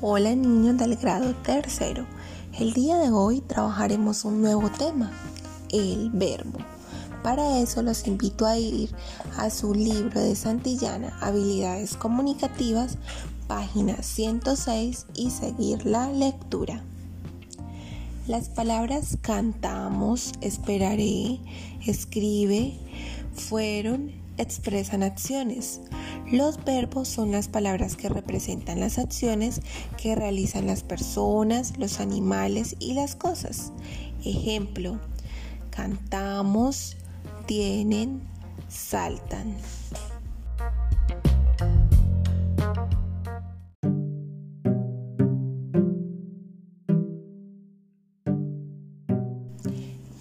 Hola niños del grado tercero. El día de hoy trabajaremos un nuevo tema, el verbo. Para eso los invito a ir a su libro de Santillana, Habilidades Comunicativas, página 106 y seguir la lectura. Las palabras cantamos, esperaré, escribe, fueron, expresan acciones. Los verbos son las palabras que representan las acciones que realizan las personas, los animales y las cosas. Ejemplo, cantamos, tienen, saltan.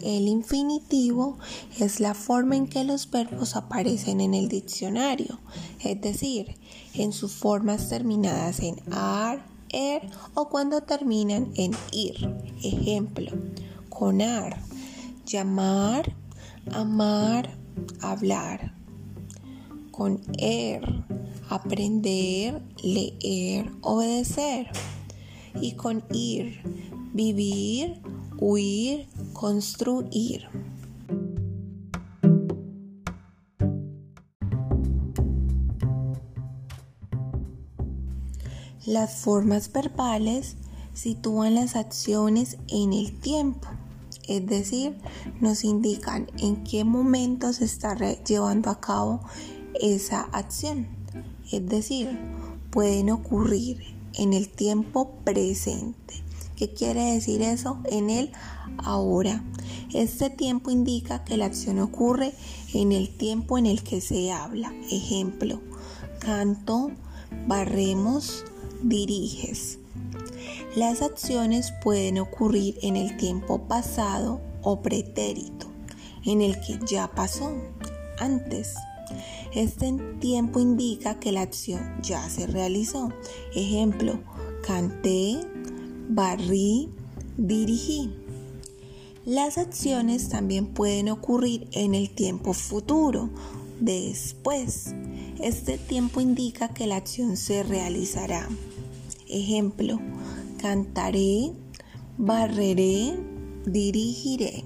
El infinitivo es la forma en que los verbos aparecen en el diccionario, es decir, en sus formas terminadas en ar, er o cuando terminan en ir. Ejemplo, conar, llamar, amar, hablar. Con er, aprender, leer, obedecer. Y con ir, vivir, huir, construir. Las formas verbales sitúan las acciones en el tiempo, es decir, nos indican en qué momento se está llevando a cabo esa acción, es decir, pueden ocurrir en el tiempo presente. ¿Qué quiere decir eso? En el ahora. Este tiempo indica que la acción ocurre en el tiempo en el que se habla. Ejemplo, canto, barremos, diriges. Las acciones pueden ocurrir en el tiempo pasado o pretérito, en el que ya pasó, antes. Este tiempo indica que la acción ya se realizó. Ejemplo, canté, barrí, dirigí. Las acciones también pueden ocurrir en el tiempo futuro, después. Este tiempo indica que la acción se realizará. Ejemplo, cantaré, barreré, dirigiré.